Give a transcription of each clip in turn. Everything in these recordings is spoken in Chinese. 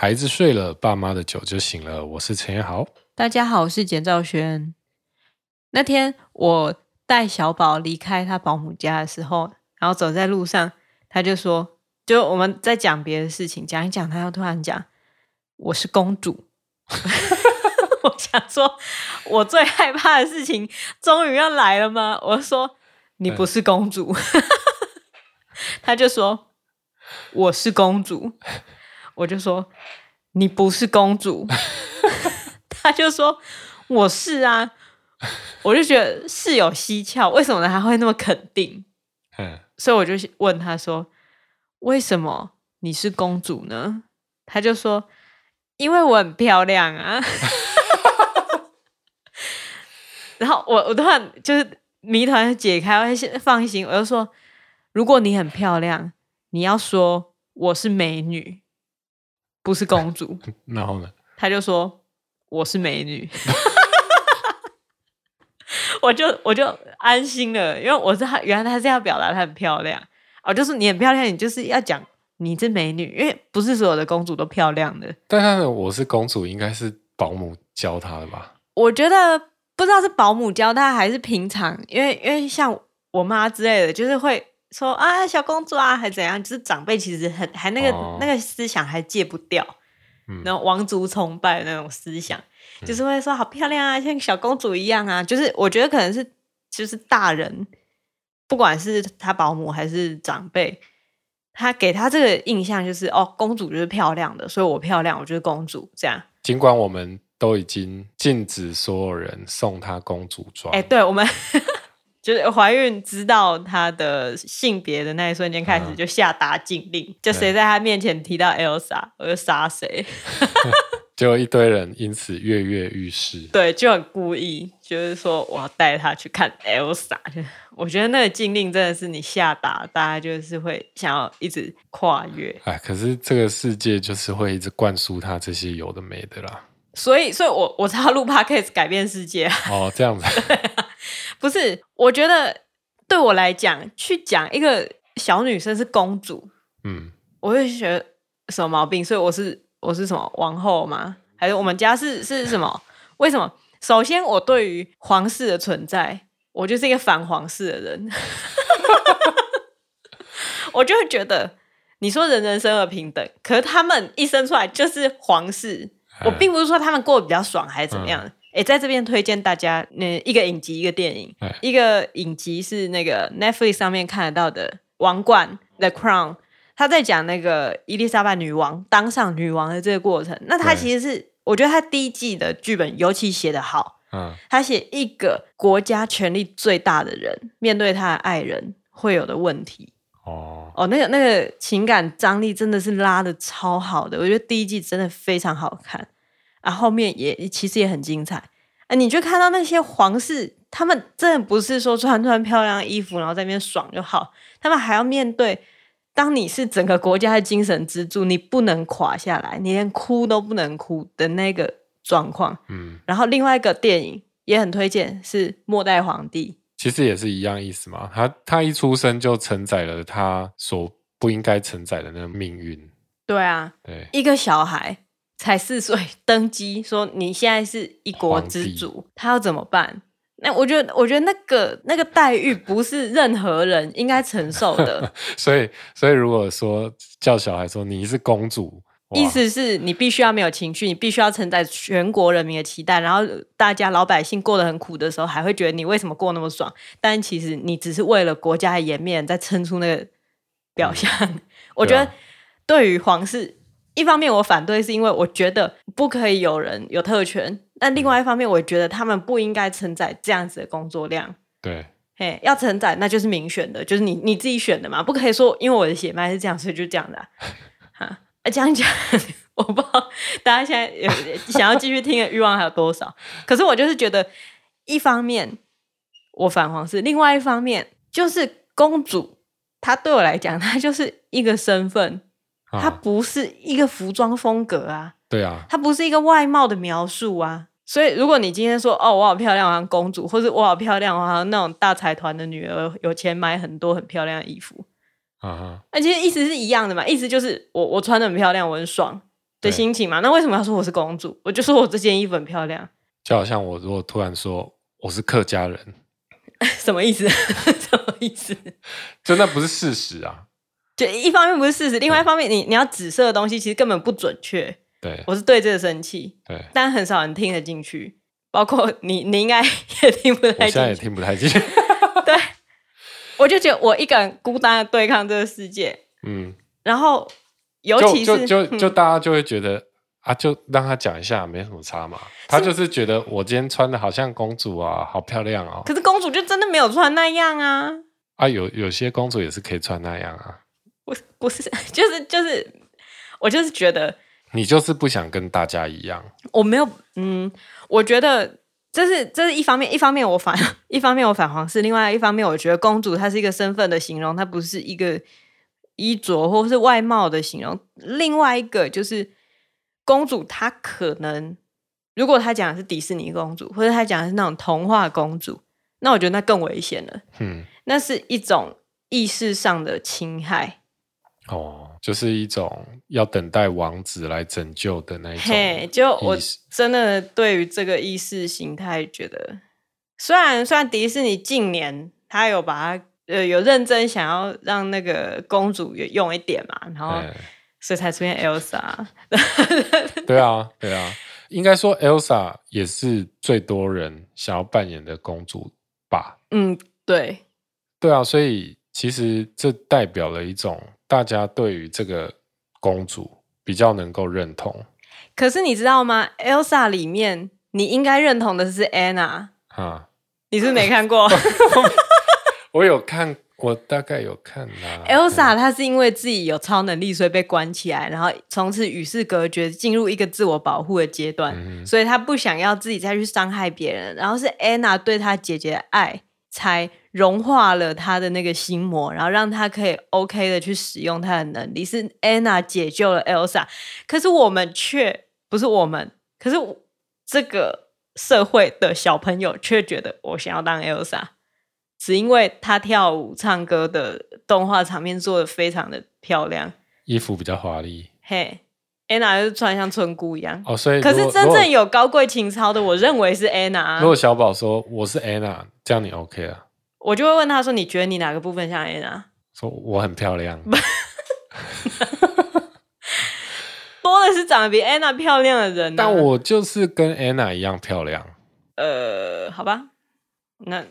孩子睡了，爸妈的酒就醒了。我是陈彦豪，大家好，我是简兆轩。那天我带小宝离开他保姆家的时候，然后走在路上，他就说：“就我们在讲别的事情，讲一讲，他又突然讲我是公主。”我想说，我最害怕的事情终于要来了吗？我说：“你不是公主。嗯” 他就说：“我是公主。”我就说：“你不是公主。”他就说：“我是啊。”我就觉得事有蹊跷，为什么呢？他会那么肯定？嗯，所以我就问他说：“为什么你是公主呢？”他就说：“因为我很漂亮啊。”然后我我突然就是谜团解开，我先放心。我就说：“如果你很漂亮，你要说我是美女。”不是公主，然后呢？他就说我是美女，我就我就安心了，因为我是他，原来他是要表达她很漂亮哦，就是你很漂亮，你就是要讲你是美女，因为不是所有的公主都漂亮的。但他的我是公主，应该是保姆教她的吧？我觉得不知道是保姆教他还是平常，因为因为像我妈之类的，就是会。说啊，小公主啊，还怎样？就是长辈其实很还那个、哦、那个思想还戒不掉，嗯，那种王族崇拜的那种思想，嗯，就是会说好漂亮啊，像小公主一样啊。就是我觉得可能是就是大人，不管是他保姆还是长辈，他给他这个印象就是哦，公主就是漂亮的，所以我漂亮，我就是公主这样。尽管我们都已经禁止所有人送她公主装，哎，对我们。就是怀孕知道她的性别的那一瞬间开始，就下达禁令，嗯、就谁在她面前提到 Elsa，我就杀谁。就一堆人因此跃跃欲试。对，就很故意，就是说我要带他去看 Elsa。我觉得那个禁令真的是你下达，大家就是会想要一直跨越。哎，可是这个世界就是会一直灌输他这些有的没的啦。所以，所以我我才要录 Podcast 改变世界。哦，这样子。不是，我觉得对我来讲，去讲一个小女生是公主，嗯，我会觉得什么毛病？所以我是我是什么王后吗？还是我们家是是什么？为什么？首先，我对于皇室的存在，我就是一个反皇室的人，我就会觉得，你说人人生而平等，可是他们一生出来就是皇室，我并不是说他们过得比较爽还是怎么样。嗯诶，在这边推荐大家，那一个影集，一个电影，一个影集是那个 Netflix 上面看得到的《王冠》The Crown，他在讲那个伊丽莎白女王当上女王的这个过程。那他其实是，我觉得他第一季的剧本尤其写得好。嗯，他写一个国家权力最大的人面对他的爱人会有的问题。哦哦，那个那个情感张力真的是拉的超好的，我觉得第一季真的非常好看。啊，后面也其实也很精彩，啊，你就看到那些皇室，他们真的不是说穿穿漂亮衣服，然后在那边爽就好，他们还要面对，当你是整个国家的精神支柱，你不能垮下来，你连哭都不能哭的那个状况。嗯，然后另外一个电影也很推荐，是《末代皇帝》，其实也是一样意思嘛，他他一出生就承载了他所不应该承载的那个命运。对啊，对，一个小孩。才四岁登基，说你现在是一国之主，他要怎么办？那我觉得，我觉得那个那个待遇不是任何人应该承受的。所以，所以如果说叫小孩说你是公主，意思是你必须要没有情绪，你必须要承载全国人民的期待，然后大家老百姓过得很苦的时候，还会觉得你为什么过那么爽？但其实你只是为了国家的颜面在撑出那个表象。嗯、我觉得对于皇室。一方面我反对，是因为我觉得不可以有人有特权；但另外一方面，我觉得他们不应该承载这样子的工作量。对，嘿，要承载那就是民选的，就是你你自己选的嘛，不可以说因为我的血脉是这样，所以就这样的啊。啊，这样讲，我不知道大家现在有想要继续听的欲望还有多少。可是我就是觉得，一方面我反皇室，另外一方面就是公主，她对我来讲，她就是一个身份。它不是一个服装风格啊，对啊，它不是一个外貌的描述啊。所以，如果你今天说哦，我好漂亮，像公主，或者我好漂亮，我好像那种大财团的女儿，有钱买很多很漂亮的衣服，啊，那其实意思是一样的嘛。意思就是我我穿的很漂亮，我很爽，的心情嘛。那为什么要说我是公主？我就说我这件衣服很漂亮。就好像我如果突然说我是客家人，什么意思？什么意思？就那不是事实啊。就一方面不是事实，另外一方面你你要指涉的东西其实根本不准确。对，我是对这个生气。对，但很少人听得进去，包括你，你应该也听不太进去。现在也听不太进去。对，我就觉得我一个人孤单的对抗这个世界。嗯，然后尤其是就就大家就会觉得、嗯、啊，就让他讲一下，没什么差嘛。他就是觉得我今天穿的好像公主啊，好漂亮哦。可是公主就真的没有穿那样啊。啊，有有些公主也是可以穿那样啊。不不是，就是就是，我就是觉得你就是不想跟大家一样。我没有，嗯，我觉得这是这是一方面，一方面我反，一方面我反皇室，另外一方面我觉得公主她是一个身份的形容，她不是一个衣着或是外貌的形容。另外一个就是公主，她可能如果她讲的是迪士尼公主，或者她讲的是那种童话公主，那我觉得那更危险了。嗯，那是一种意识上的侵害。哦，就是一种要等待王子来拯救的那一种。嘿，就我真的对于这个意识形态觉得，虽然虽然迪士尼近年他有把它呃有认真想要让那个公主也用一点嘛，然后所以才出现 Elsa。对啊，对啊，应该说 Elsa 也是最多人想要扮演的公主吧？嗯，对，对啊，所以其实这代表了一种。大家对于这个公主比较能够认同，可是你知道吗？Elsa 里面你应该认同的是 Anna 啊，你是没看过？我有看，我大概有看啦。Elsa 她是因为自己有超能力，所以被关起来，然后从此与世隔绝，进入一个自我保护的阶段，嗯、所以她不想要自己再去伤害别人。然后是 Anna 对她姐姐的爱才。融化了他的那个心魔，然后让他可以 OK 的去使用他的能力。是 Anna 解救了 Elsa，可是我们却不是我们，可是这个社会的小朋友却觉得我想要当 Elsa，只因为他跳舞、唱歌的动画场面做的非常的漂亮，衣服比较华丽。嘿、hey，Anna 就是穿像村姑一样。哦，所以可是真正有高贵情操的，我认为是 Anna。如果小宝说我是 Anna，这样你 OK 啊？我就会问他说：“你觉得你哪个部分像安娜？”说我很漂亮，多的是长得比安娜漂亮的人，啊。但我就是跟安娜一样漂亮。呃，好吧，那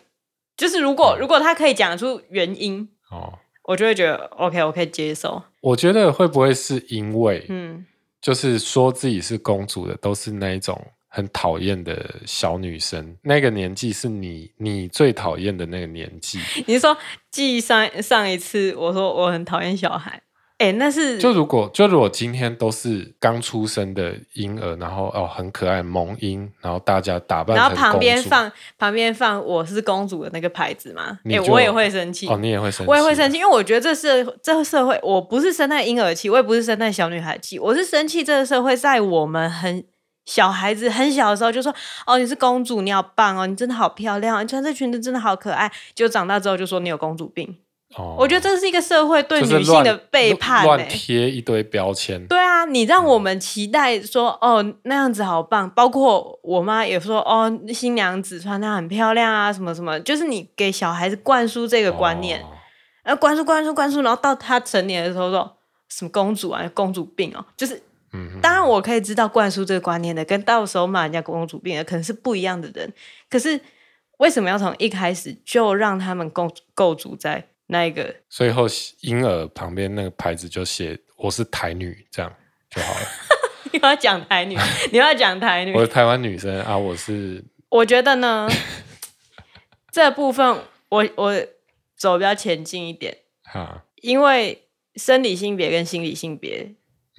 就是如果、嗯、如果他可以讲出原因哦，我就会觉得 OK，我可以接受。我觉得会不会是因为，嗯，就是说自己是公主的都是那一种。很讨厌的小女生，那个年纪是你你最讨厌的那个年纪。你是说，记上上一次我说我很讨厌小孩，哎、欸，那是就如果就如果今天都是刚出生的婴儿，然后哦很可爱萌婴，然后大家打扮，然后旁边放旁边放我是公主的那个牌子嘛？哎、欸，我也会生气哦，你也会生气，我也会生气，因为我觉得这是这个社会，我不是生在婴儿气，我也不是生在小女孩气，我是生气这个社会在我们很。小孩子很小的时候就说：“哦，你是公主，你好棒哦，你真的好漂亮，你穿这裙子真的好可爱。”就长大之后就说你有公主病。哦，我觉得这是一个社会对女性的背叛，乱贴一堆标签。对啊，你让我们期待说：“嗯、哦，那样子好棒。”包括我妈也说：“哦，新娘子穿那很漂亮啊，什么什么。”就是你给小孩子灌输这个观念，然后灌输、灌输、灌输，然后到他成年的时候说什么公主啊，公主病哦，就是。当然，我可以知道灌输这个观念的，跟到时候骂人家公主病的可能是不一样的人。可是为什么要从一开始就让他们构构筑在那一个？所以后婴儿旁边那个牌子就写“我是台女”这样就好了。你要讲台女，你要讲台女。我是台湾女生啊，我是。我觉得呢，这部分我我走比较前进一点哈，因为生理性别跟心理性别。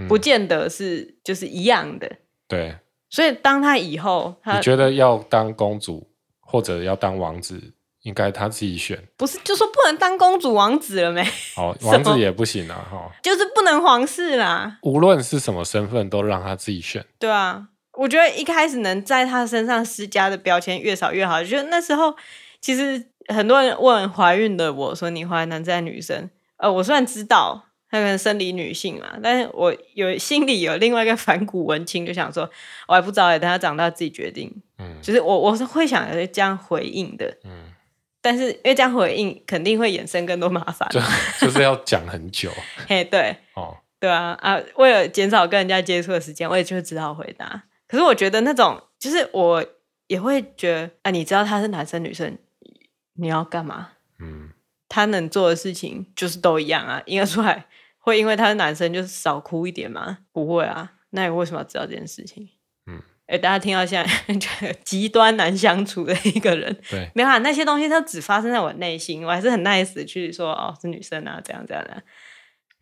不见得是就是一样的，嗯、对。所以当他以后他，你觉得要当公主或者要当王子，应该他自己选。不是，就说不能当公主王子了没？哦，王子也不行啊，哈。就是不能皇室啦。无论是什么身份，都让他自己选。对啊，我觉得一开始能在他身上施加的标签越少越好。就那时候其实很多人问怀孕的我说：“你怀男生还是女生？”呃，我虽然知道。她可能生理女性嘛，但是我有心里有另外一个反骨文青，就想说，我还不知道哎，等她长大自己决定。嗯，就是我我是会想这样回应的。嗯，但是因为这样回应肯定会衍生更多麻烦，就就是要讲很久。嘿，对，哦，对啊啊，为了减少跟人家接触的时间，我也就只好回答。可是我觉得那种，就是我也会觉得，啊，你知道他是男生女生，你要干嘛？嗯。他能做的事情就是都一样啊，应该出来会因为他是男生就是少哭一点吗？不会啊，那你为什么要知道这件事情？嗯，哎，大家听到现在 极端难相处的一个人，对，没有啊，那些东西都只发生在我内心，我还是很 nice 去说哦，是女生啊，这样这样的。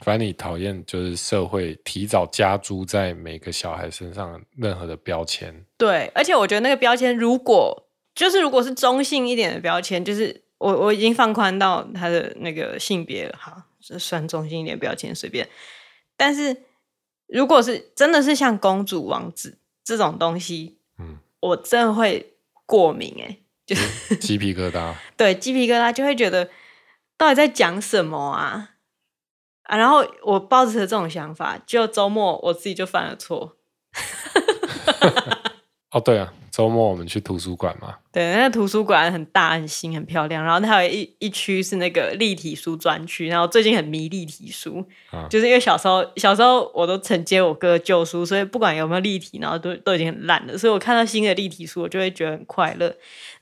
反正你讨厌就是社会提早加诸在每个小孩身上任何的标签，对，而且我觉得那个标签如果就是如果是中性一点的标签，就是。我我已经放宽到他的那个性别了，好，算中心一点标签随便。但是如果是真的是像公主王子这种东西，嗯，我真的会过敏哎、欸，就是鸡皮疙瘩。对，鸡皮疙瘩就会觉得到底在讲什么啊啊！然后我抱着这种想法，就周末我自己就犯了错。哦，对啊。周末我们去图书馆嘛？对，那个图书馆很大、很新、很漂亮。然后它有一一区是那个立体书专区。然后最近很迷立体书，啊、就是因为小时候小时候我都承接我哥旧书，所以不管有没有立体，然后都都已经很烂了。所以我看到新的立体书，我就会觉得很快乐。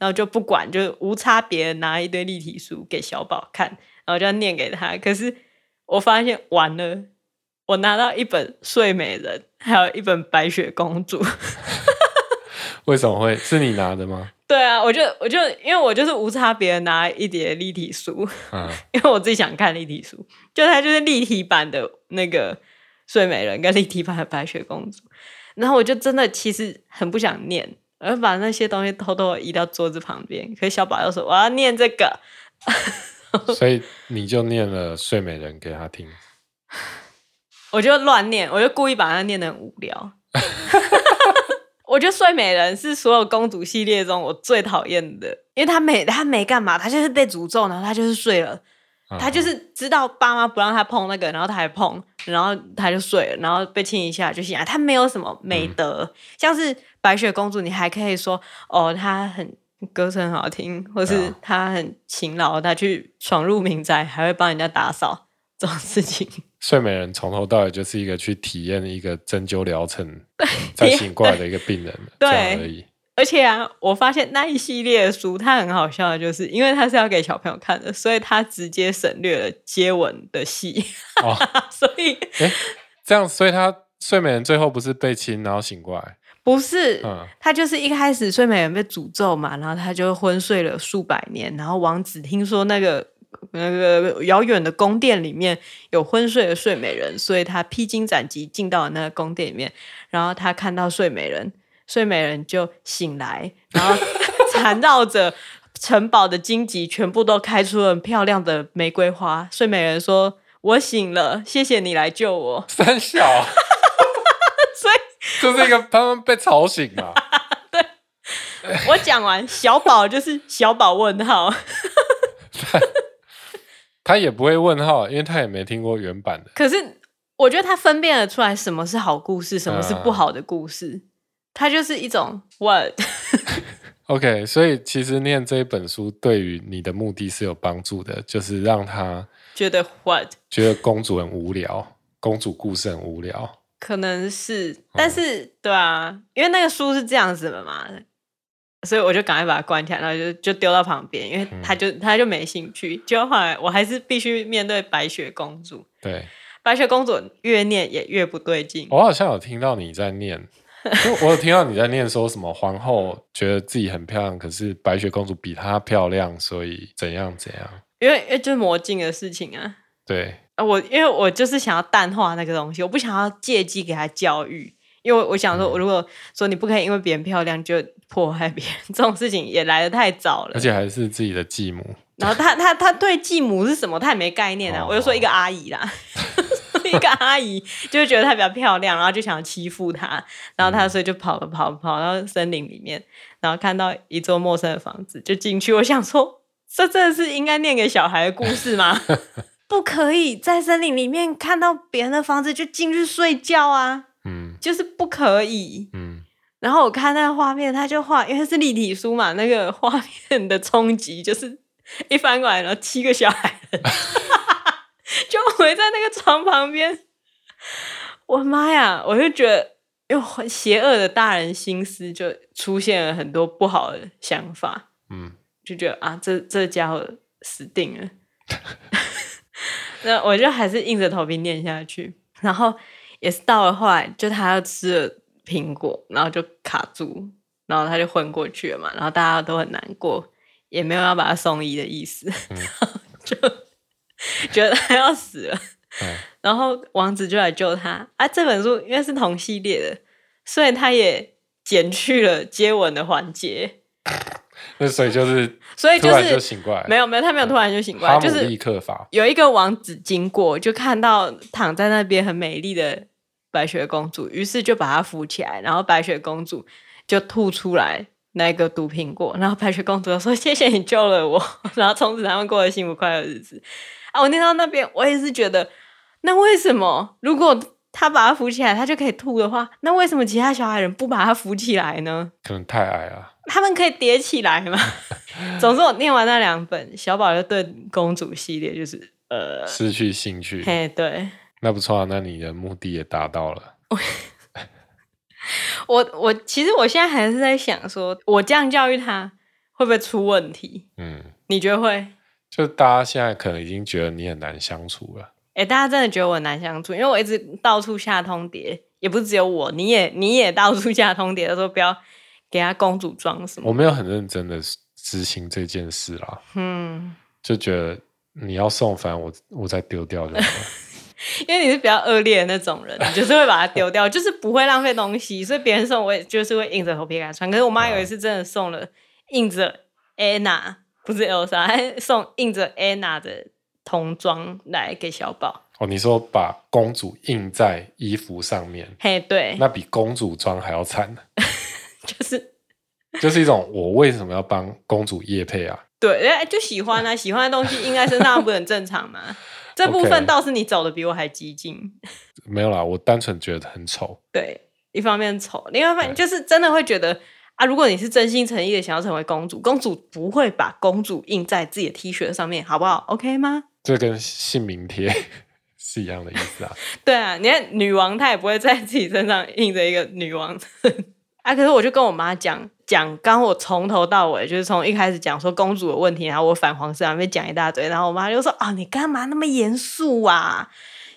然后就不管，就无差别拿一堆立体书给小宝看，然后就要念给他。可是我发现完了，我拿到一本《睡美人》，还有一本《白雪公主》。为什么会？是你拿的吗？对啊，我就我就因为我就是无差别拿一叠立体书，嗯，因为我自己想看立体书，就它就是立体版的那个睡美人跟立体版的白雪公主，然后我就真的其实很不想念，而把那些东西偷偷移到桌子旁边，可是小宝又说我要念这个，所以你就念了睡美人给他听，我就乱念，我就故意把它念的很无聊。我觉得睡美人是所有公主系列中我最讨厌的，因为她没她没干嘛，她就是被诅咒，然后她就是睡了，她就是知道爸妈不让她碰那个，然后她还碰，然后她就睡了，然后被亲一下就醒来，她没有什么美德，嗯、像是白雪公主，你还可以说哦，她很歌声很好听，或是她很勤劳，她去闯入民宅还会帮人家打扫这种事情。睡美人从头到尾就是一个去体验一个针灸疗程，再醒过来的一个病人，对而已。而且啊，我发现那一系列的书，它很好笑的，就是因为它是要给小朋友看的，所以它直接省略了接吻的戏。哦、所以，哎，这样，所以他睡美人最后不是被亲然后醒过来？不是，嗯，他就是一开始睡美人被诅咒嘛，然后他就昏睡了数百年，然后王子听说那个。那个遥远的宫殿里面有昏睡的睡美人，所以他披荆斩棘进到了那个宫殿里面，然后他看到睡美人，睡美人就醒来，然后缠绕着城堡的荆棘全部都开出了漂亮的玫瑰花。睡美人说：“我醒了，谢谢你来救我。”三小，所以就是一个他们被吵醒了。对，我讲完小宝就是小宝问号。他也不会问号，因为他也没听过原版的。可是我觉得他分辨得出来什么是好故事，什么是不好的故事。他就是一种 what。OK，所以其实念这一本书对于你的目的是有帮助的，就是让他觉得 what，觉得公主很无聊，公主故事很无聊。可能是，但是、嗯、对啊，因为那个书是这样子的嘛。所以我就赶快把它关起来，然后就就丢到旁边，因为他就、嗯、他就没兴趣。就后来我还是必须面对白雪公主。对，白雪公主越念也越不对劲。我好像有听到你在念，我有听到你在念说什么皇后觉得自己很漂亮，可是白雪公主比她漂亮，所以怎样怎样？因为因为就是魔镜的事情啊。对，我因为我就是想要淡化那个东西，我不想要借机给她教育。因为我想说，我如果说你不可以因为别人漂亮就迫害别人，这种事情也来得太早了。而且还是自己的继母。然后他他他对继母是什么，他也没概念啊。哦、我就说一个阿姨啦，一个阿姨就觉得她比较漂亮，然后就想欺负她，然后她所以就跑了跑跑到森林里面，然后看到一座陌生的房子就进去。我想说，这真的是应该念给小孩的故事吗？不可以在森林里面看到别人的房子就进去睡觉啊，嗯，就是不可以，嗯。然后我看那个画面，他就画，因为是立体书嘛，那个画面的冲击就是 一翻过来，然后七个小孩 就围在那个床旁边。我妈呀！我就觉得，又很邪恶的大人心思就出现了很多不好的想法。嗯，就觉得啊，这这家伙死定了。那我就还是硬着头皮念下去。然后也是到了后来，就他要吃了。苹果，然后就卡住，然后他就昏过去了嘛，然后大家都很难过，也没有要把他送医的意思，嗯、就觉得他要死了，嗯、然后王子就来救他。啊，这本书因为是同系列的，所以他也减去了接吻的环节。那所以就是，所以就是就醒过来，没有没有，他没有突然就醒过来，就是立刻法有一个王子经过，就看到躺在那边很美丽的。白雪公主，于是就把她扶起来，然后白雪公主就吐出来那个毒苹果，然后白雪公主就说：“谢谢你救了我。”然后从此他们过了幸福快乐日子。啊，我念到那边，我也是觉得，那为什么如果他把她扶起来，他就可以吐的话，那为什么其他小矮人不把她扶起来呢？可能太矮了。他们可以叠起来吗？总之，我念完那两本，小宝就对公主系列就是呃失去兴趣。嘿，对。那不错啊，那你的目的也达到了。我我其实我现在还是在想说，我这样教育他会不会出问题？嗯，你觉得会？就大家现在可能已经觉得你很难相处了。哎、欸，大家真的觉得我很难相处，因为我一直到处下通牒，也不是只有我，你也你也到处下通牒，说不要给他公主装什么。我没有很认真的执行这件事啦。嗯，就觉得你要送，反正我我再丢掉就好了。因为你是比较恶劣的那种人，你就是会把它丢掉，就是不会浪费东西，所以别人送我也就是会硬着头皮给他穿。可是我妈有一次真的送了印着 Anna 不是 Elsa，还送印着 Anna 的童装来给小宝。哦，你说把公主印在衣服上面？嘿，对，那比公主装还要惨。就是就是一种我为什么要帮公主叶配啊？对，哎就喜欢啊，喜欢的东西印在身上不很正常吗？这部分倒是你走的比我还激进.没有啦，我单纯觉得很丑。对，一方面丑，另外一方面就是真的会觉得啊，如果你是真心诚意的想要成为公主，公主不会把公主印在自己的 T 恤上面，好不好？OK 吗？这跟姓名贴 是一样的意思啊。对啊，你看女王她也不会在自己身上印着一个女王 啊，可是我就跟我妈讲。讲刚我从头到尾就是从一开始讲说公主的问题，然后我反皇室，还没讲一大堆，然后我妈就说：“啊，你干嘛那么严肃啊？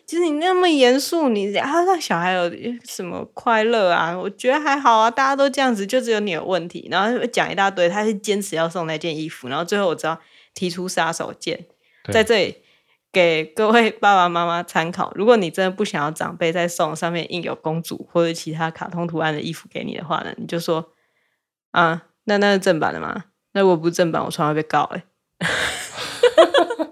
就是你那么严肃，你然后让小孩有什么快乐啊？我觉得还好啊，大家都这样子，就只有你有问题。”然后讲一大堆，她是坚持要送那件衣服，然后最后我知道提出杀手锏，在这里。给各位爸爸妈妈参考，如果你真的不想要长辈再送上面印有公主或者其他卡通图案的衣服给你的话呢，你就说。啊，那那是正版的吗？那如果不是正版，我常常被告哎、欸。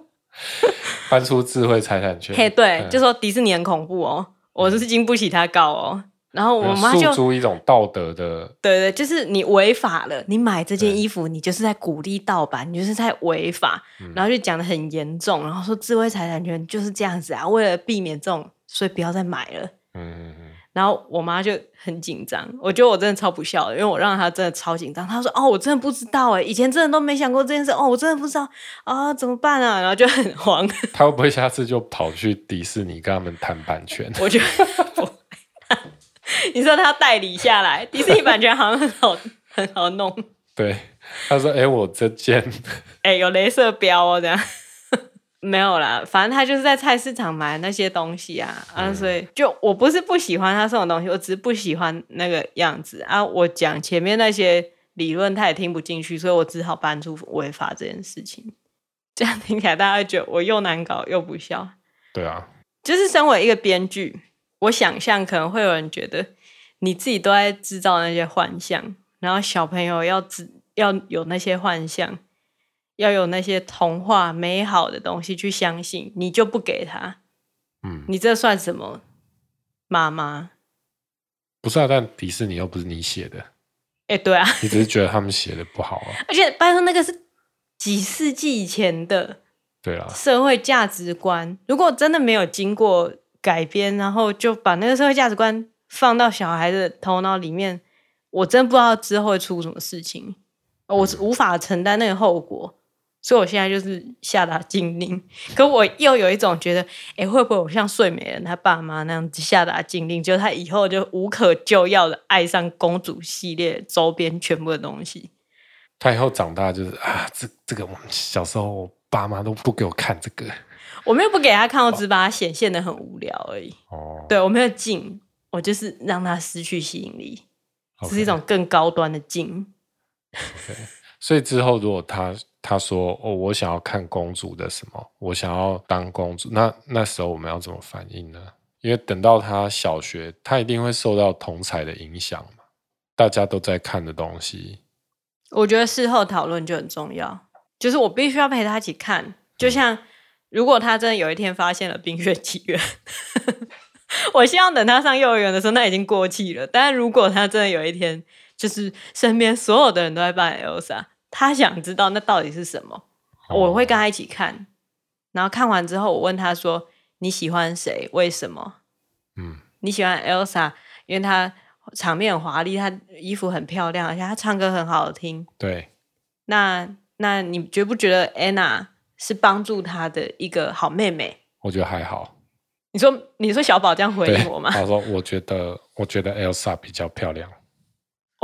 搬出智慧财产权，嘿，对，嗯、就说迪士尼很恐怖哦，我是经不起他告哦。然后我妈就诉诸一种道德的，对对，就是你违法了，你买这件衣服，你就是在鼓励盗版，你就是在违法。然后就讲的很严重，然后说智慧财产权就是这样子啊，为了避免这种，所以不要再买了。嗯。然后我妈就很紧张，我觉得我真的超不孝的，因为我让她真的超紧张。她说：“哦，我真的不知道哎，以前真的都没想过这件事哦，我真的不知道啊，怎么办啊？”然后就很慌。她会不会下次就跑去迪士尼跟他们谈版权？我觉得不会。你说她代理下来，迪士尼版权好像很好很好弄。对，她说：“哎，我这件哎有镭射标哦，这样。”没有啦，反正他就是在菜市场买那些东西啊，嗯、啊，所以就我不是不喜欢他送的东西，我只是不喜欢那个样子啊。我讲前面那些理论，他也听不进去，所以我只好搬出违法这件事情。这样听起来，大家会觉得我又难搞又不孝。对啊，就是身为一个编剧，我想象可能会有人觉得你自己都在制造那些幻象，然后小朋友要知要有那些幻象。要有那些童话美好的东西去相信，你就不给他，嗯，你这算什么妈妈？不是啊，但迪士尼又不是你写的，哎、欸，对啊，你只是觉得他们写的不好啊。而且拜托，那个是几世纪以前的对啊，社会价值观，如果真的没有经过改编，然后就把那个社会价值观放到小孩的头脑里面，我真不知道之后会出什么事情，我是无法承担那个后果。所以我现在就是下达禁令，可我又有一种觉得，哎、欸，会不会我像睡美人他爸妈那样子下达禁令，就他以后就无可救药的爱上公主系列周边全部的东西。他以后长大就是啊，这这个我们小时候我爸妈都不给我看这个，我没有不给他看，我只把它显现的很无聊而已。哦，对，我没有禁，我就是让他失去吸引力，这.是一种更高端的禁。Okay. 所以之后如果他。他说：“哦，我想要看公主的什么？我想要当公主。那那时候我们要怎么反应呢？因为等到他小学，他一定会受到同才的影响嘛。大家都在看的东西，我觉得事后讨论就很重要。就是我必须要陪他一起看。就像如果他真的有一天发现了《冰雪奇缘》，我希望等他上幼儿园的时候，那已经过气了。但是如果他真的有一天，就是身边所有的人都在扮 Elsa。”他想知道那到底是什么，我会跟他一起看，然后看完之后，我问他说：“你喜欢谁？为什么？”嗯，你喜欢 Elsa，因为她场面很华丽，她衣服很漂亮，而且她唱歌很好听。对，那那你觉不觉得 Anna 是帮助她的一个好妹妹？我觉得还好。你说，你说小宝这样回应我吗？他说：“我觉得，我觉得 Elsa 比较漂亮。”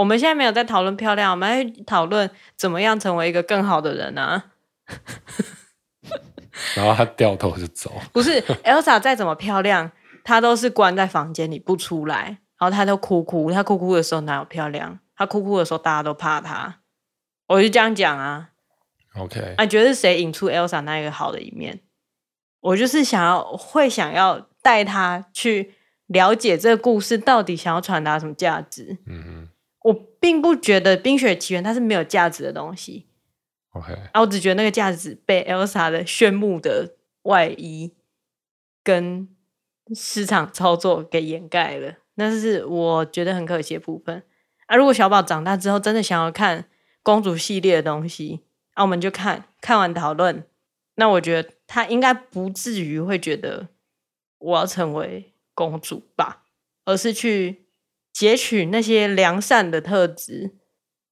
我们现在没有在讨论漂亮，我们在讨论怎么样成为一个更好的人啊。然后他掉头就走。不是，Elsa 再怎么漂亮，她都是关在房间里不出来，然后她都哭哭。她哭哭的时候哪有漂亮？她哭哭的时候大家都怕她。我就这样讲啊。OK，啊，你觉得是谁引出 Elsa 那一个好的一面？我就是想要，会想要带她去了解这个故事到底想要传达什么价值。嗯哼。我并不觉得《冰雪奇缘》它是没有价值的东西，OK，啊，我只觉得那个价值被 Elsa 的炫目的外衣跟市场操作给掩盖了，那是我觉得很可惜的部分。啊，如果小宝长大之后真的想要看公主系列的东西，啊，我们就看看完讨论，那我觉得他应该不至于会觉得我要成为公主吧，而是去。截取那些良善的特质，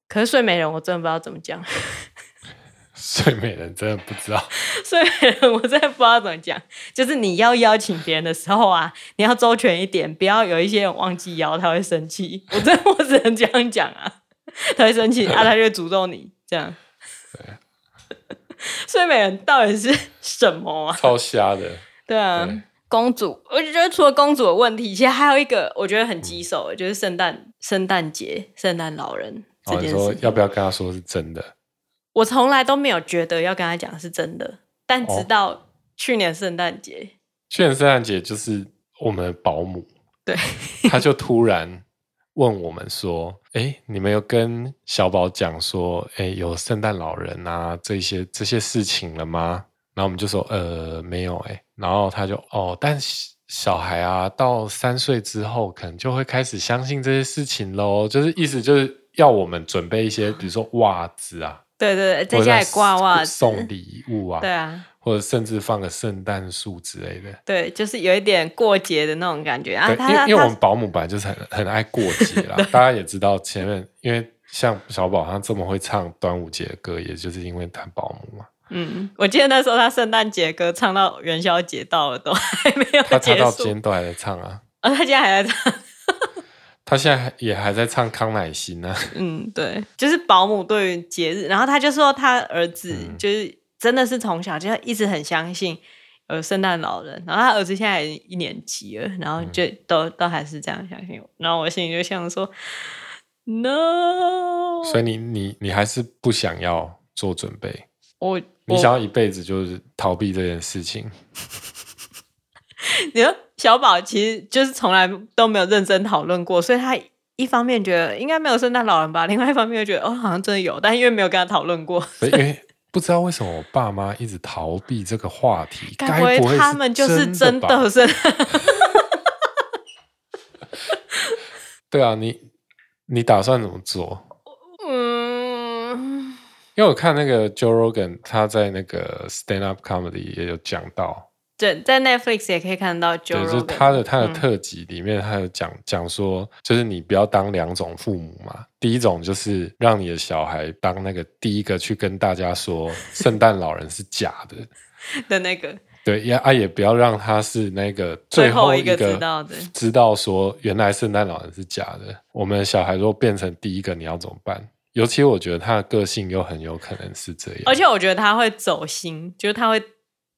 可是睡美人我真的不知道怎么讲。睡美人真的不知道，睡美人我真的不知道怎么讲。就是你要邀请别人的时候啊，你要周全一点，不要有一些人忘记邀，他会生气。我真的 我只能这样讲啊，他会生气啊，他就会诅咒你这样。睡美人到底是什么啊？超瞎的。对啊。对公主，我就觉得除了公主的问题，其实还有一个我觉得很棘手，就是圣诞、圣诞节、圣诞老人这件事。哦，你说要不要跟他说是真的？我从来都没有觉得要跟他讲是真的，但直到去年圣诞节，哦，去年圣诞节就是我们的保姆，对，他就突然问我们说：“哎，你们有跟小宝讲说，哎，有圣诞老人啊这些这些事情了吗？”然后我们就说：“呃，没有哎。”然后他就哦，但小孩啊，到三岁之后，可能就会开始相信这些事情喽。就是意思就是要我们准备一些，比如说袜子啊，对对，在家里挂袜子，送礼物啊，对啊，或者甚至放个圣诞树之类的。对，就是有一点过节的那种感觉啊。因为因为我们保姆本来就是很很爱过节啦，大家也知道前面，因为像小宝他这么会唱端午节的歌，也就是因为他保姆嘛。嗯，我记得那时候他圣诞节歌唱到元宵节到了都还没有结束，他唱到今天都还在唱啊！啊、哦，他现在还在唱，他现在也还在唱康乃馨呢。嗯，对，就是保姆对于节日，然后他就说他儿子就是真的是从小就一直很相信有圣诞老人，然后他儿子现在一年级了，然后就都、嗯、都还是这样相信我，然后我心里就想说，no，所以你你你还是不想要做准备，我。你想要一辈子就是逃避这件事情？你说小宝其实就是从来都没有认真讨论过，所以他一方面觉得应该没有圣诞老人吧，另外一方面又觉得哦，好像真的有，但因为没有跟他讨论过，所以，不知道为什么我爸妈一直逃避这个话题。该不会他们就是真的是？对啊，你你打算怎么做？因为我看那个 Joe Rogan，他在那个 Stand Up Comedy 也有讲到，对，在 Netflix 也可以看到 Joe Rogan，就是他的他的特辑里面，他有讲讲说，就是你不要当两种父母嘛。第一种就是让你的小孩当那个第一个去跟大家说圣诞老人是假的 的那个。对，也啊，也不要让他是那个最后一个知道的，知道说原来圣诞老人是假的。我们的小孩如果变成第一个，你要怎么办？尤其我觉得他的个性又很有可能是这样，而且我觉得他会走心，就是他会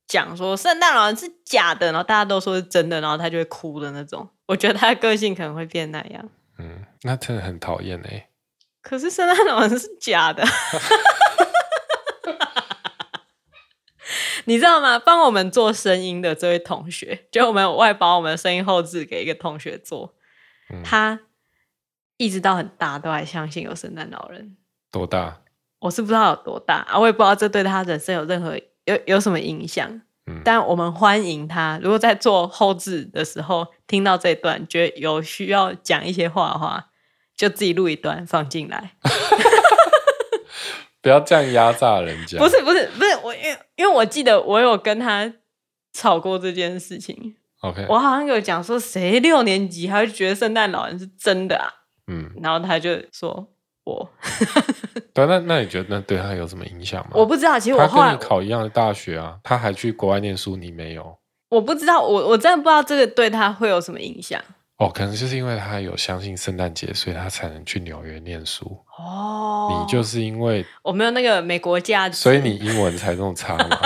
讲说圣诞老人是假的，然后大家都说是真的，然后他就会哭的那种。我觉得他的个性可能会变那样。嗯，那真的很讨厌哎。可是圣诞老人是假的。你知道吗？帮我们做声音的这位同学，就我们外包我们的声音后置给一个同学做，嗯、他一直到很大都还相信有圣诞老人。多大？我是不知道有多大啊，我也不知道这对他人生有任何有有什么影响。嗯，但我们欢迎他，如果在做后置的时候听到这一段，觉得有需要讲一些话的话，就自己录一段放进来。不要这样压榨人家。不是不是不是我，因为因为我记得我有跟他吵过这件事情。OK，我好像有讲说，谁六年级还会觉得圣诞老人是真的啊？嗯，然后他就说我。对，那那你觉得那对他有什么影响吗？我不知道，其实我后来他跟你考一样的大学啊，他还去国外念书，你没有。我不知道，我我真的不知道这个对他会有什么影响。哦，可能就是因为他有相信圣诞节，所以他才能去纽约念书。哦，你就是因为我没有那个美国价值，所以你英文才这么差吗？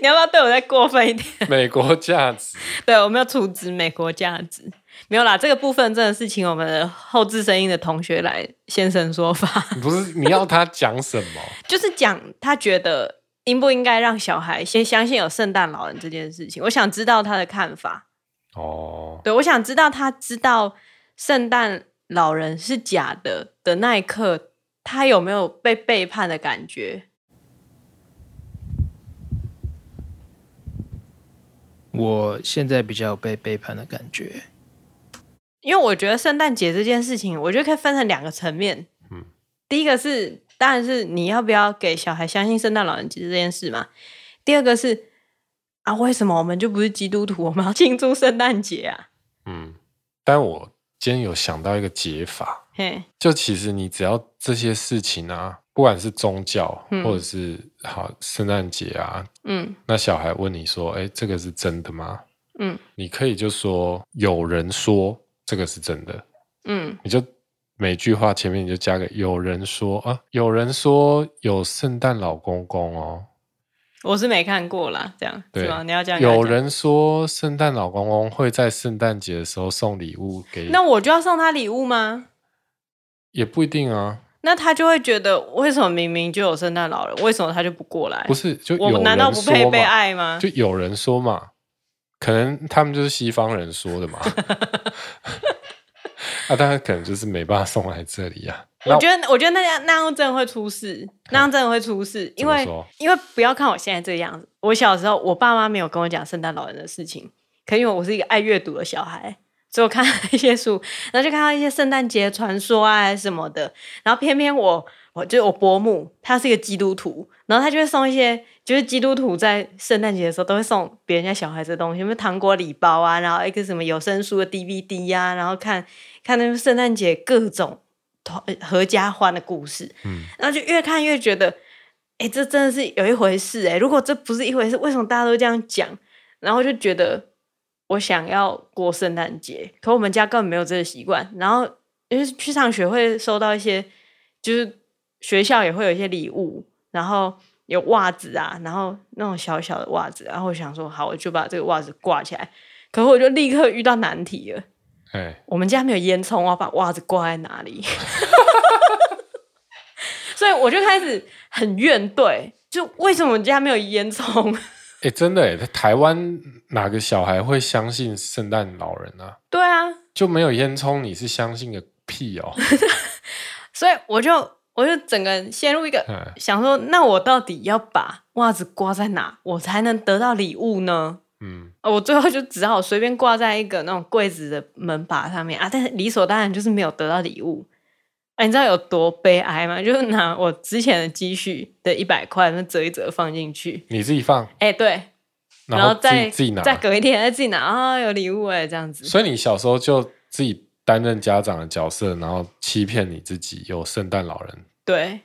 你要不要对我再过分一点？美国价值，对，我没有处置美国价值，没有啦。这个部分真的是请我们的后置声音的同学来现身说法。不是，你要他讲什么？就是讲他觉得应不应该让小孩先相信有圣诞老人这件事情。我想知道他的看法。哦，对，我想知道他知道圣诞老人是假的的那一刻，他有没有被背叛的感觉？我现在比较有被背叛的感觉，因为我觉得圣诞节这件事情，我觉得可以分成两个层面。嗯，第一个是，当然是你要不要给小孩相信圣诞老人其实这件事嘛。第二个是。啊，为什么我们就不是基督徒？我们要庆祝圣诞节啊？嗯，但我今天有想到一个解法，嘿，就其实你只要这些事情啊，不管是宗教，嗯、或者是好圣诞节啊，嗯，那小孩问你说，哎，这个是真的吗？嗯，你可以就说有人说这个是真的，嗯，你就每句话前面你就加个有人说啊，有人说有圣诞老公公哦。我是没看过啦，这样对是吗？你要这样。有人说圣诞老公公会在圣诞节的时候送礼物给，那我就要送他礼物吗？也不一定啊。那他就会觉得，为什么明明就有圣诞老人，为什么他就不过来？不是，就我们难道不配被爱吗？就有人说嘛，可能他们就是西方人说的嘛。啊，当然可能就是没办法送来这里呀、啊。我觉得，我觉得那样那样真的会出事，那样真的会出事，因为因为不要看我现在这个样子，我小时候我爸妈没有跟我讲圣诞老人的事情，可因为我是一个爱阅读的小孩，所以我看一些书，然后就看到一些圣诞节传说啊什么的，然后偏偏我我就我伯母，她是一个基督徒，然后她就会送一些，就是基督徒在圣诞节的时候都会送别人家小孩子的东西，什么糖果礼包啊，然后一个什么有声书的 DVD 呀、啊，然后看看那个圣诞节各种。合家欢的故事，嗯，然后就越看越觉得，哎、欸，这真的是有一回事哎、欸。如果这不是一回事，为什么大家都这样讲？然后就觉得我想要过圣诞节，可我们家根本没有这个习惯。然后因为去上学会收到一些，就是学校也会有一些礼物，然后有袜子啊，然后那种小小的袜子，然后我想说，好，我就把这个袜子挂起来。可是我就立刻遇到难题了。我们家没有烟囱，我要把袜子挂在哪里？所以我就开始很怨怼，就为什么我们家没有烟囱？哎、欸，真的哎，台湾哪个小孩会相信圣诞老人啊？对啊，就没有烟囱，你是相信个屁哦！所以我就我就整个陷入一个想说，那我到底要把袜子挂在哪，我才能得到礼物呢？嗯，我最后就只好随便挂在一个那种柜子的门把上面啊，但是理所当然就是没有得到礼物。哎，你知道有多悲哀吗？就是拿我之前的积蓄的一百块，那折一折放进去，你自己放？哎，对，然后再自己拿，再隔一天再自己拿啊，有礼物哎，这样子。所以你小时候就自己担任家长的角色，然后欺骗你自己有圣诞老人，对，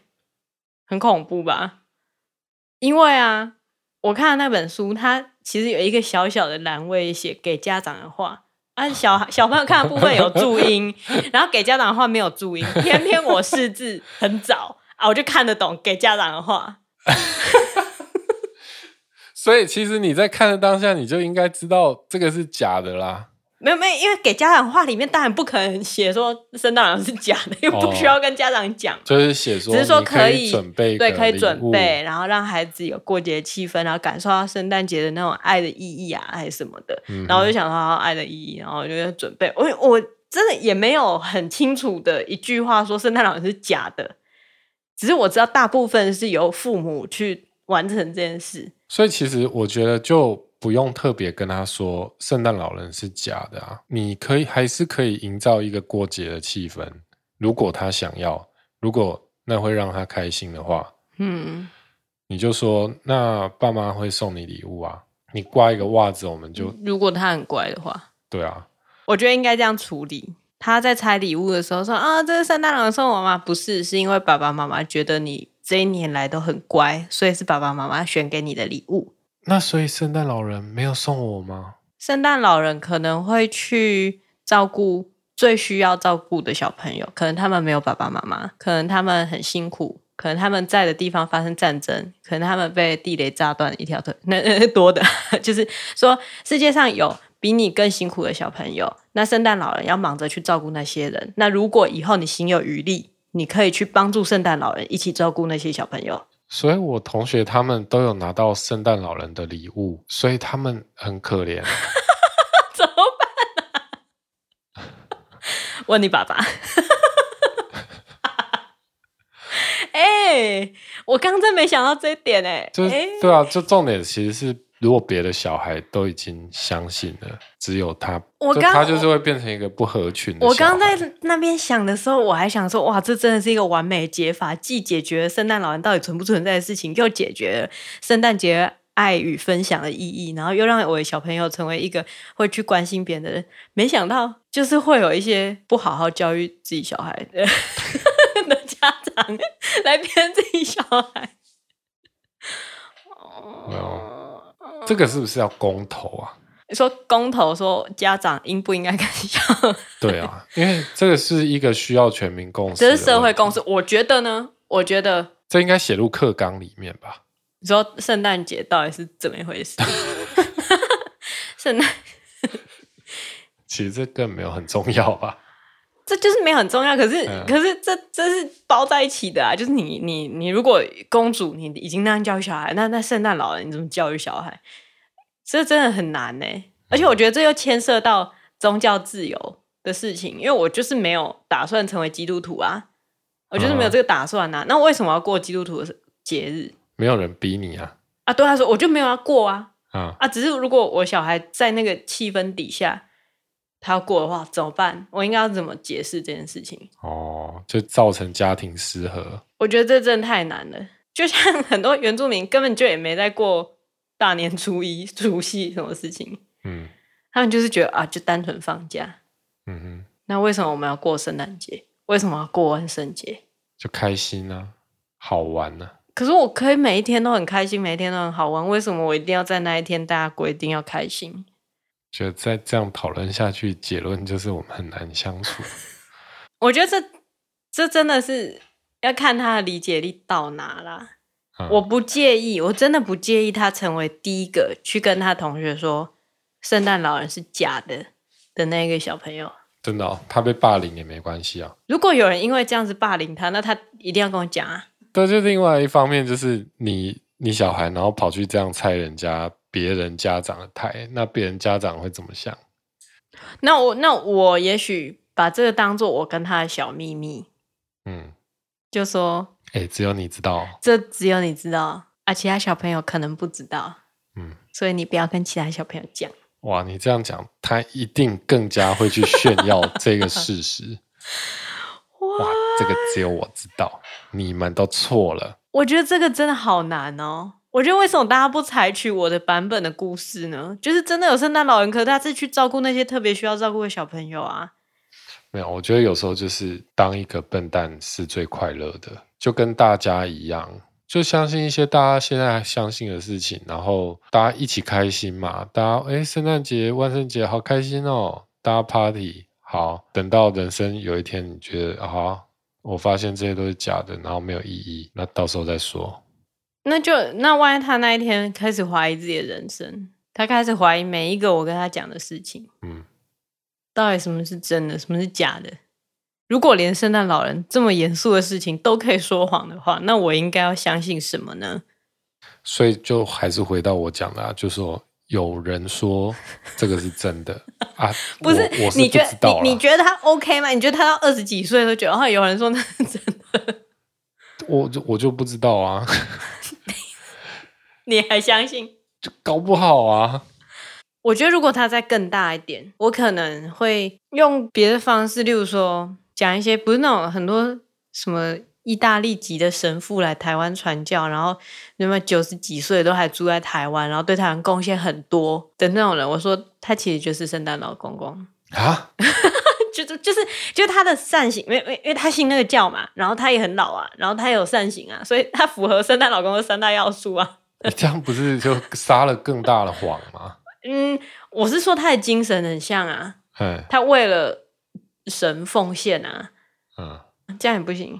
很恐怖吧？因为啊，我看的那本书，它其实有一个小小的栏位写给家长的话。啊，小孩小朋友看的部分有注音，然后给家长的话没有注音。偏偏我识字很早啊，我就看得懂给家长的话。所以其实你在看的当下，你就应该知道这个是假的啦。没有没有，因为给家长话里面当然不可能写说圣诞老人是假的，又不需要跟家长讲，就是写说，只是说可以准备，对，可以准备，然后让孩子有过节气氛，然后感受到圣诞节的那种爱的意义啊，还是什么的。然后我就想到爱的意义，然后我就准备。我我真的也没有很清楚的一句话说圣诞老人是假的，只是我知道大部分是由父母去完成这件事。所以其实我觉得就。不用特别跟他说圣诞老人是假的啊，你可以还是可以营造一个过节的气氛。如果他想要，如果那会让他开心的话，嗯，你就说那爸妈会送你礼物啊，你挂一个袜子，我们就。如果他很乖的话，对啊，我觉得应该这样处理。他在拆礼物的时候说啊，这是圣诞老人送我吗？不是，是因为爸爸妈妈觉得你这一年来都很乖，所以是爸爸妈妈选给你的礼物。那所以圣诞老人没有送我吗？圣诞老人可能会去照顾最需要照顾的小朋友，可能他们没有爸爸妈妈，可能他们很辛苦，可能他们在的地方发生战争，可能他们被地雷炸断一条腿，那那 多的，就是说世界上有比你更辛苦的小朋友，那圣诞老人要忙着去照顾那些人。那如果以后你行有余力，你可以去帮助圣诞老人一起照顾那些小朋友。所以，我同学他们都有拿到圣诞老人的礼物，所以他们很可怜。怎么办啊？问你爸爸。哎、欸，我刚真没想到这一点哎、欸。就是对啊，就重点其实是。如果别的小孩都已经相信了，只有他，我刚他就是会变成一个不合群的。我刚在那边想的时候，我还想说，哇，这真的是一个完美解法，既解决了圣诞老人到底存不存在的事情，又解决了圣诞节爱与分享的意义，然后又让我的小朋友成为一个会去关心别人的人。没想到，就是会有一些不好好教育自己小孩的 的家长来骗自己小孩。哦。这个是不是要公投啊？你说公投，说家长应不应该跟小孩？对啊，因为这个是一个需要全民共识，这是社会共识。我觉得呢，我觉得这应该写入课纲里面吧。你说圣诞节到底是怎么一回事？圣诞其实这更没有很重要吧？这就是没有很重要，可是、嗯、可是这这是包在一起的啊！就是你你你如果公主你已经那样教育小孩，那那圣诞老人你怎么教育小孩？这真的很难呢。而且我觉得这又牵涉到宗教自由的事情，因为我就是没有打算成为基督徒啊，我就是没有这个打算啊。嗯、那为什么要过基督徒的节日？没有人逼你啊！啊，对他说我就没有要过啊！嗯、啊，只是如果我小孩在那个气氛底下。他要过的话怎么办？我应该要怎么解释这件事情？哦，就造成家庭失和。我觉得这真的太难了。就像 很多原住民根本就也没在过大年初一、除夕什么事情。嗯，他们就是觉得啊，就单纯放假。嗯哼。那为什么我们要过圣诞节？为什么要过万圣节？就开心啊，好玩啊。可是我可以每一天都很开心，每一天都很好玩。为什么我一定要在那一天大家规定要开心？觉得再这样讨论下去，结论就是我们很难相处。我觉得这这真的是要看他的理解力到哪啦。嗯、我不介意，我真的不介意他成为第一个去跟他同学说圣诞老人是假的的那个小朋友。真的哦，他被霸凌也没关系啊。如果有人因为这样子霸凌他，那他一定要跟我讲啊。对，就另外一方面就是你你小孩，然后跑去这样猜人家。别人家长的台，那别人家长会怎么想？那我那我也许把这个当做我跟他的小秘密，嗯，就说，哎、欸，只有你知道，这只有你知道，啊，其他小朋友可能不知道，嗯，所以你不要跟其他小朋友讲。哇，你这样讲，他一定更加会去炫耀这个事实。哇，这个只有我知道，你们都错了。我觉得这个真的好难哦。我觉得为什么大家不采取我的版本的故事呢？就是真的有圣诞老人，可他是去照顾那些特别需要照顾的小朋友啊。没有，我觉得有时候就是当一个笨蛋是最快乐的，就跟大家一样，就相信一些大家现在相信的事情，然后大家一起开心嘛。大家哎，圣诞节、万圣节好开心哦，大家 party 好。等到人生有一天你觉得啊，我发现这些都是假的，然后没有意义，那到时候再说。那就那万一他那一天开始怀疑自己的人生，他开始怀疑每一个我跟他讲的事情，嗯，到底什么是真的，什么是假的？如果连圣诞老人这么严肃的事情都可以说谎的话，那我应该要相信什么呢？所以就还是回到我讲的啊，就说有人说这个是真的 啊，不是？我，我是你觉得你你觉得他 OK 吗？你觉得他到二十几岁都觉得，然后有人说那是真的，我就我就不知道啊。你还相信？就搞不好啊！我觉得如果他再更大一点，我可能会用别的方式，例如说讲一些不是那种很多什么意大利籍的神父来台湾传教，然后那么九十几岁都还住在台湾，然后对台湾贡献很多的那种人。我说他其实就是圣诞老公公啊，就就就是就是他的善行，因为因为因为他信那个教嘛，然后他也很老啊，然后他也有善行啊，所以他符合圣诞老公的三大要素啊。你 这样不是就撒了更大的谎吗？嗯，我是说他的精神很像啊，嘿他为了神奉献啊，嗯，这样也不行。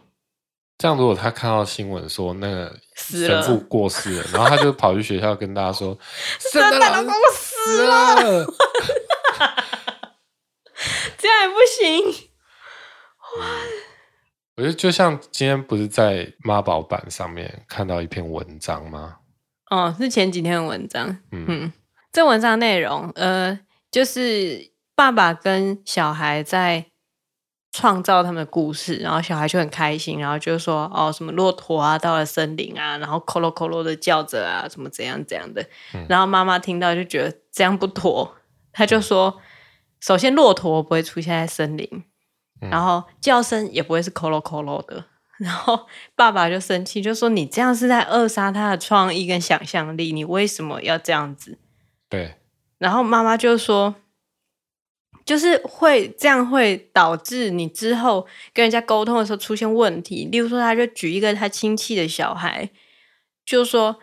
这样如果他看到新闻说那个神父过世了，了然后他就跑去学校跟大家说圣诞老公死了，这样也不行。我觉得就像今天不是在妈宝版上面看到一篇文章吗？哦，是前几天的文章。嗯，嗯，这文章内容，呃，就是爸爸跟小孩在创造他们的故事，然后小孩就很开心，然后就说，哦，什么骆驼啊，到了森林啊，然后咯咯咯咯的叫着啊，什么怎样怎样的。嗯，然后妈妈听到就觉得这样不妥，她就说，首先骆驼不会出现在森林，嗯，然后叫声也不会是咯咯咯咯的。然后爸爸就生气，就说：“你这样是在扼杀他的创意跟想象力，你为什么要这样子？”对。然后妈妈就说：“就是会这样会导致你之后跟人家沟通的时候出现问题。例如说，他就举一个他亲戚的小孩，就说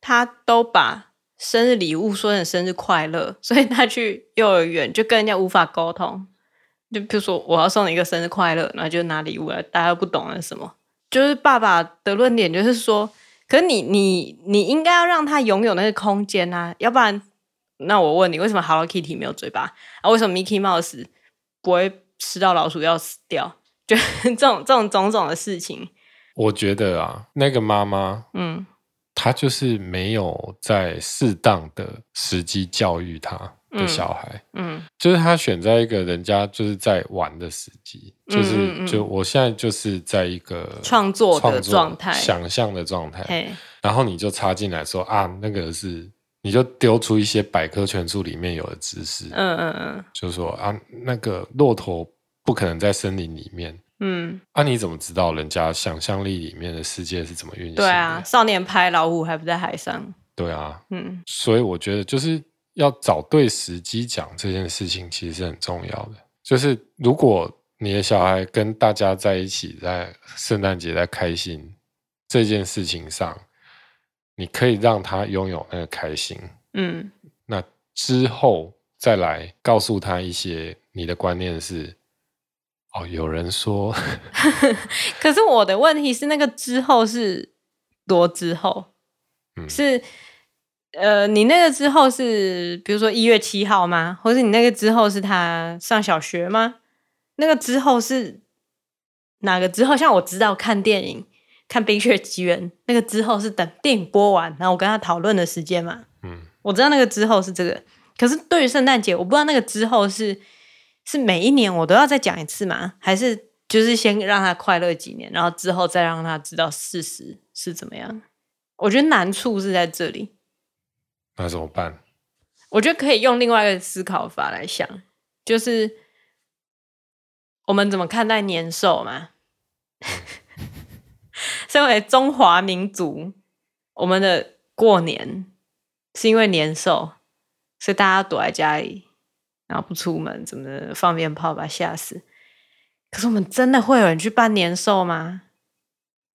他都把生日礼物说成生日快乐，所以他去幼儿园就跟人家无法沟通。就比如说，我要送你一个生日快乐，然后就拿礼物来，大家都不懂那是什么。”就是爸爸的论点，就是说，可是你你你应该要让他拥有那个空间啊，要不然，那我问你，为什么 Hello Kitty 没有嘴巴啊？为什么 Mickey Mouse 不会吃到老鼠要死掉？就 这种这种种种的事情，我觉得啊，那个妈妈，嗯，她就是没有在适当的时机教育他。的小孩，嗯，嗯，就是他选在一个人家就是在玩的时机，嗯，就是就我现在就是在一个创作的状态，想象的状态，然后你就插进来说啊，那个是你就丢出一些百科全书里面有的知识，嗯嗯嗯，就说啊，那个骆驼不可能在森林里面，嗯，啊，你怎么知道人家想象力里面的世界是怎么运行？对啊，少年拍老虎还不在海上，对啊，嗯，所以我觉得就是。要找对时机讲这件事情，其实是很重要的。就是如果你的小孩跟大家在一起，在圣诞节在开心这件事情上，你可以让他拥有那个开心。嗯，那之后再来告诉他一些你的观念是，哦，有人说，可是我的问题是，那个之后是多之后？嗯，是。呃，你那个之后是比如说一月七号吗？或是你那个之后是他上小学吗？那个之后是哪个之后？像我知道看电影看《冰雪奇缘》，那个之后是等电影播完，然后我跟他讨论的时间嘛。嗯，我知道那个之后是这个。可是对于圣诞节，我不知道那个之后是是每一年我都要再讲一次吗？还是就是先让他快乐几年，然后之后再让他知道事实是怎么样？我觉得难处是在这里。那怎么办？我觉得可以用另外一个思考法来想，就是我们怎么看待年兽嘛？身为中华民族，我们的过年是因为年兽，所以大家躲在家里，然后不出门，怎么放鞭炮把吓死。可是我们真的会有人去办年兽吗？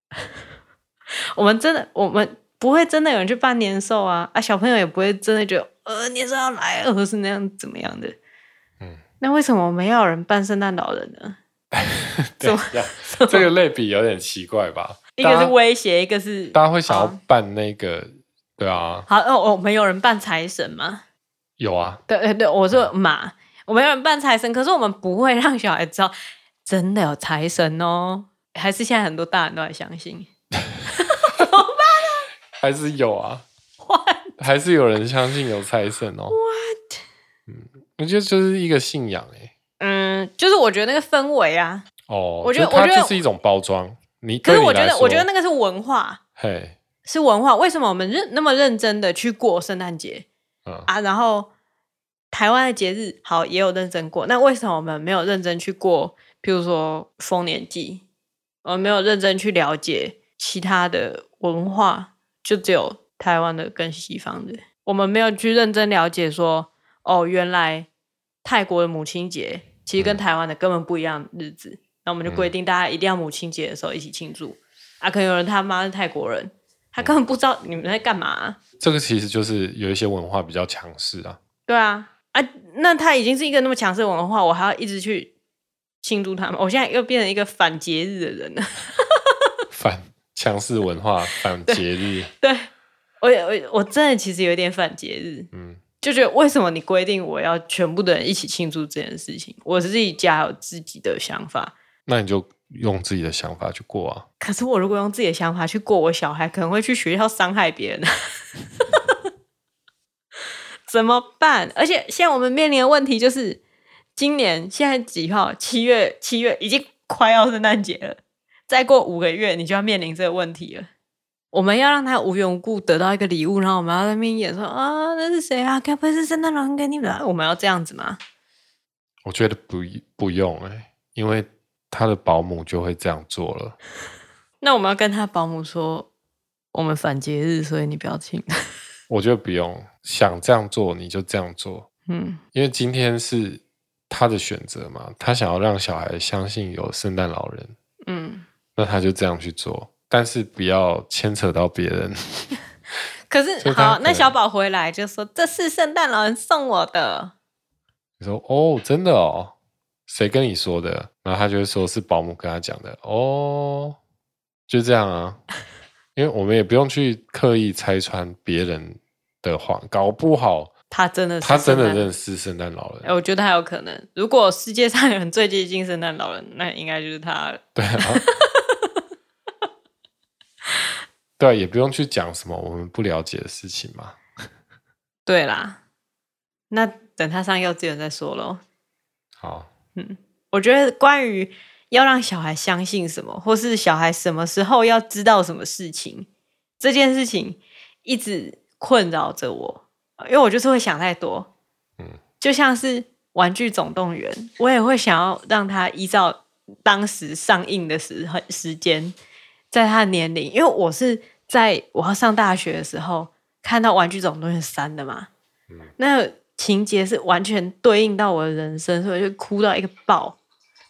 我们真的，我们不会真的有人去办年兽啊！啊，小朋友也不会真的觉得，呃，年兽要来，或是那样怎么样的？嗯，那为什么我们要有人扮圣诞老人呢？对，这个类比有点奇怪吧？一个是威胁，一个是大家会想要扮那个，对啊。好，哦，我们有人扮财神吗？有啊。对对对，我说马，我们有人扮财神，可是我们不会让小孩知道真的有财神哦。还是现在很多大人都还相信？还是有啊？What？还是有人相信有财神哦？What？嗯，我觉得就是一个信仰哎。嗯，就是我觉得那个氛围啊。哦，我觉得它就是一种包装。你可是我觉得，我觉得那个是文化，嘿，是文化。为什么我们认那么认真的去过圣诞节？嗯啊，然后台湾的节日好也有认真过，那为什么我们没有认真去过？譬如说丰年祭。我们没有认真去了解其他的文化，就只有台湾的跟西方的。我们没有去认真了解说，哦，原来泰国的母亲节其实跟台湾的根本不一样日子。那、嗯、我们就规定大家一定要母亲节的时候一起庆祝。嗯、啊，可能有人他妈是泰国人，他根本不知道你们在干嘛、啊。这个其实就是有一些文化比较强势啊。对啊，啊，那他已经是一个那么强势的文化，我还要一直去。庆祝他们，我现在又变成一个反节日的人了。反强势文化，反节日。对，对我我我真的其实有点反节日。嗯，就觉得为什么你规定我要全部的人一起庆祝这件事情？我自己家有自己的想法。那你就用自己的想法去过啊。可是我如果用自己的想法去过，我小孩可能会去学校伤害别人。怎么办？而且现在我们面临的问题就是。今年现在几号？七月，七月已经快要圣诞节了。再过五个月，你就要面临这个问题了。我们要让他无缘无故得到一个礼物，然后我们要在那边演说啊，那是谁啊？该不会是圣诞老人给你们？我们要这样子吗？我觉得不不用哎、欸，因为他的保姆就会这样做了。那我们要跟他保姆说，我们反节日，所以你不要请。我觉得不用，想这样做你就这样做。嗯，因为今天是。他的选择嘛，他想要让小孩相信有圣诞老人，嗯，那他就这样去做，但是不要牵扯到别人。可是好，那小宝回来就说：“这是圣诞老人送我的。”你说：“哦，真的哦，谁跟你说的？”然后他就会说是保姆跟他讲的。哦，就这样啊，因为我们也不用去刻意拆穿别人的话，搞不好。他真的是，他真的认识圣诞老人。欸，我觉得还有可能。如果世界上有人最接近圣诞老人，那应该就是他了。对啊，对啊，也不用去讲什么我们不了解的事情嘛。对啦，那等他上幼稚园再说喽。好，嗯，我觉得关于要让小孩相信什么，或是小孩什么时候要知道什么事情，这件事情一直困扰着我。因为我就是会想太多，嗯，就像是《玩具总动员》，我也会想要让他依照当时上映的时时间，在他的年龄，因为我是在我要上大学的时候看到《玩具总动员三》的嘛，嗯，那情节是完全对应到我的人生，所以就哭到一个爆。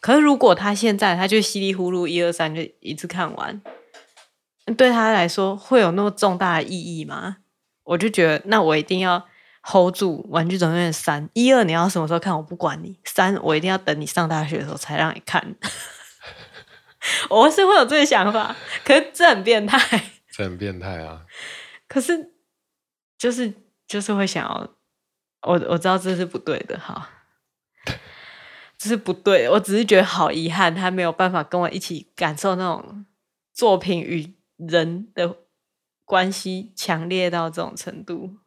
可是如果他现在他就稀里糊涂一二三就一次看完，对他来说会有那么重大的意义吗？我就觉得，那我一定要 hold 住《玩具总动员三》一二，你要什么时候看我不管你。三，我一定要等你上大学的时候才让你看。我是会有这个想法，可是这很变态，这很变态啊！可是就是就是会想要，我我知道这是不对的，哈，这是不对。我只是觉得好遗憾，他没有办法跟我一起感受那种作品与人的。关系强烈到这种程度，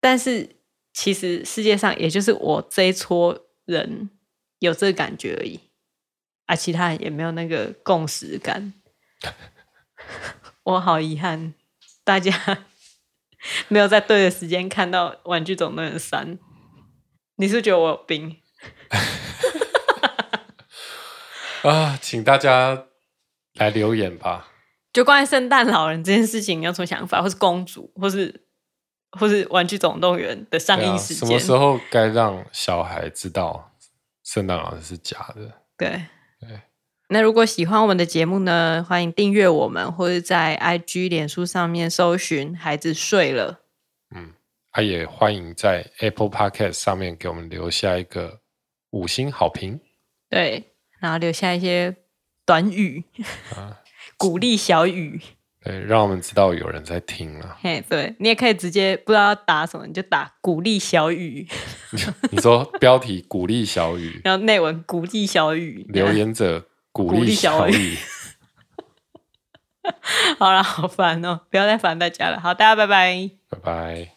但是其实世界上也就是我这一撮人有这个感觉而已，啊，其他人也没有那个共识感。我好遗憾，大家 没有在对的时间看到《玩具总动员三》。你是觉得我有病？啊，请大家来留言吧。就关于圣诞老人这件事情，你有什么想法？或是公主，或是或是玩具总动员的上映时间？什么时候该让小孩知道圣诞老人是假的？对对。那如果喜欢我们的节目呢？欢迎订阅我们，或者在 IG、脸书上面搜寻“孩子睡了”。嗯，也欢迎在 Apple Podcast 上面给我们留下一个五星好评。对，然后留下一些短语，啊、鼓励小语。对，让我们知道有人在听了。嘿，对，你也可以直接不知道要打什么，你就打“鼓励小语 ”。你说标题“鼓励小语”，然后内文“鼓励小语”，留言者。鼓励小雨，好了，好烦哦，不要再烦大家了。好，大家拜拜，拜拜。